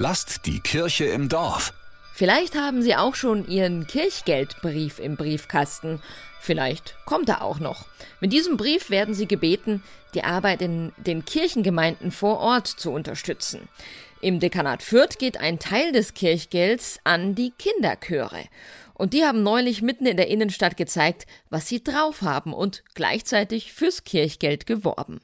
Lasst die Kirche im Dorf. Vielleicht haben Sie auch schon Ihren Kirchgeldbrief im Briefkasten. Vielleicht kommt er auch noch. Mit diesem Brief werden Sie gebeten, die Arbeit in den Kirchengemeinden vor Ort zu unterstützen. Im Dekanat Fürth geht ein Teil des Kirchgelds an die Kinderchöre. Und die haben neulich mitten in der Innenstadt gezeigt, was sie drauf haben und gleichzeitig fürs Kirchgeld geworben.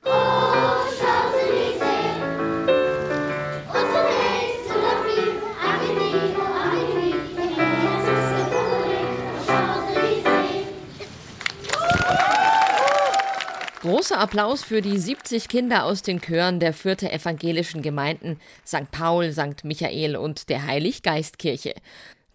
Großer Applaus für die 70 Kinder aus den Chören der Fürther evangelischen Gemeinden St. Paul, St. Michael und der Heiliggeistkirche.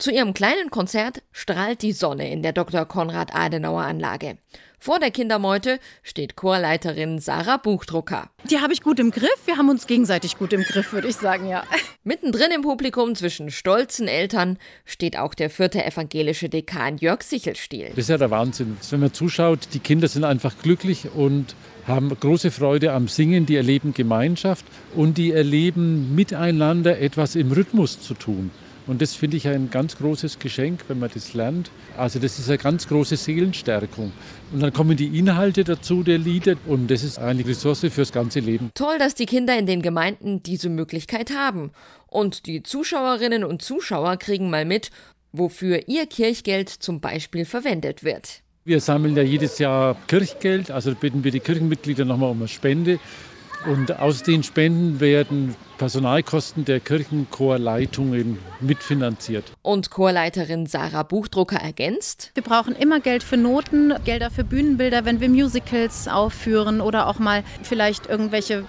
Zu ihrem kleinen Konzert strahlt die Sonne in der Dr. Konrad Adenauer Anlage. Vor der Kindermeute steht Chorleiterin Sarah Buchdrucker. Die habe ich gut im Griff. Wir haben uns gegenseitig gut im Griff, würde ich sagen, ja. Mittendrin im Publikum zwischen stolzen Eltern steht auch der vierte evangelische Dekan Jörg Sichelstiel. Das ist ja der Wahnsinn. Wenn man zuschaut, die Kinder sind einfach glücklich und haben große Freude am Singen, die erleben Gemeinschaft und die erleben miteinander etwas im Rhythmus zu tun. Und das finde ich ein ganz großes Geschenk, wenn man das lernt. Also das ist eine ganz große Seelenstärkung. Und dann kommen die Inhalte dazu der Lieder und das ist eine Ressource fürs ganze Leben. Toll, dass die Kinder in den Gemeinden diese Möglichkeit haben. Und die Zuschauerinnen und Zuschauer kriegen mal mit, wofür ihr Kirchgeld zum Beispiel verwendet wird. Wir sammeln ja jedes Jahr Kirchgeld, also bitten wir die Kirchenmitglieder nochmal um eine Spende. Und aus den Spenden werden Personalkosten der Kirchenchorleitungen mitfinanziert. Und Chorleiterin Sarah Buchdrucker ergänzt. Wir brauchen immer Geld für Noten, Gelder für Bühnenbilder, wenn wir Musicals aufführen oder auch mal vielleicht irgendwelche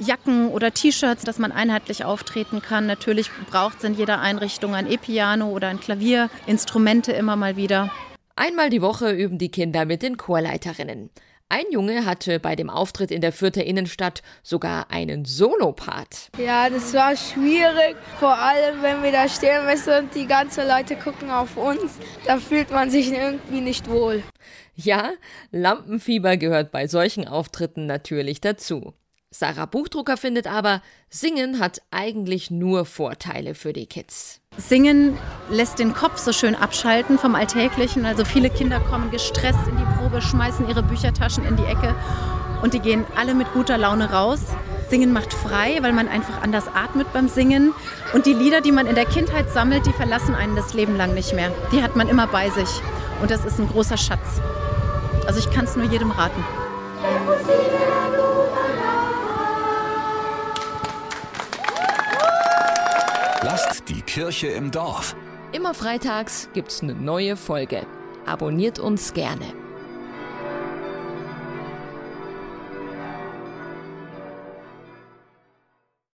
Jacken oder T-Shirts, dass man einheitlich auftreten kann. Natürlich braucht es in jeder Einrichtung ein E-Piano oder ein Klavier, Instrumente immer mal wieder. Einmal die Woche üben die Kinder mit den Chorleiterinnen. Ein Junge hatte bei dem Auftritt in der Fürther Innenstadt sogar einen Solopart. Ja, das war schwierig, vor allem wenn wir da stehen müssen und die ganzen Leute gucken auf uns. Da fühlt man sich irgendwie nicht wohl. Ja, Lampenfieber gehört bei solchen Auftritten natürlich dazu. Sarah Buchdrucker findet aber, Singen hat eigentlich nur Vorteile für die Kids. Singen lässt den Kopf so schön abschalten vom Alltäglichen. Also viele Kinder kommen gestresst in die Probe, schmeißen ihre Büchertaschen in die Ecke und die gehen alle mit guter Laune raus. Singen macht frei, weil man einfach anders atmet beim Singen. Und die Lieder, die man in der Kindheit sammelt, die verlassen einen das Leben lang nicht mehr. Die hat man immer bei sich. Und das ist ein großer Schatz. Also ich kann es nur jedem raten. Die Kirche im Dorf. Immer freitags gibt's eine neue Folge. Abonniert uns gerne.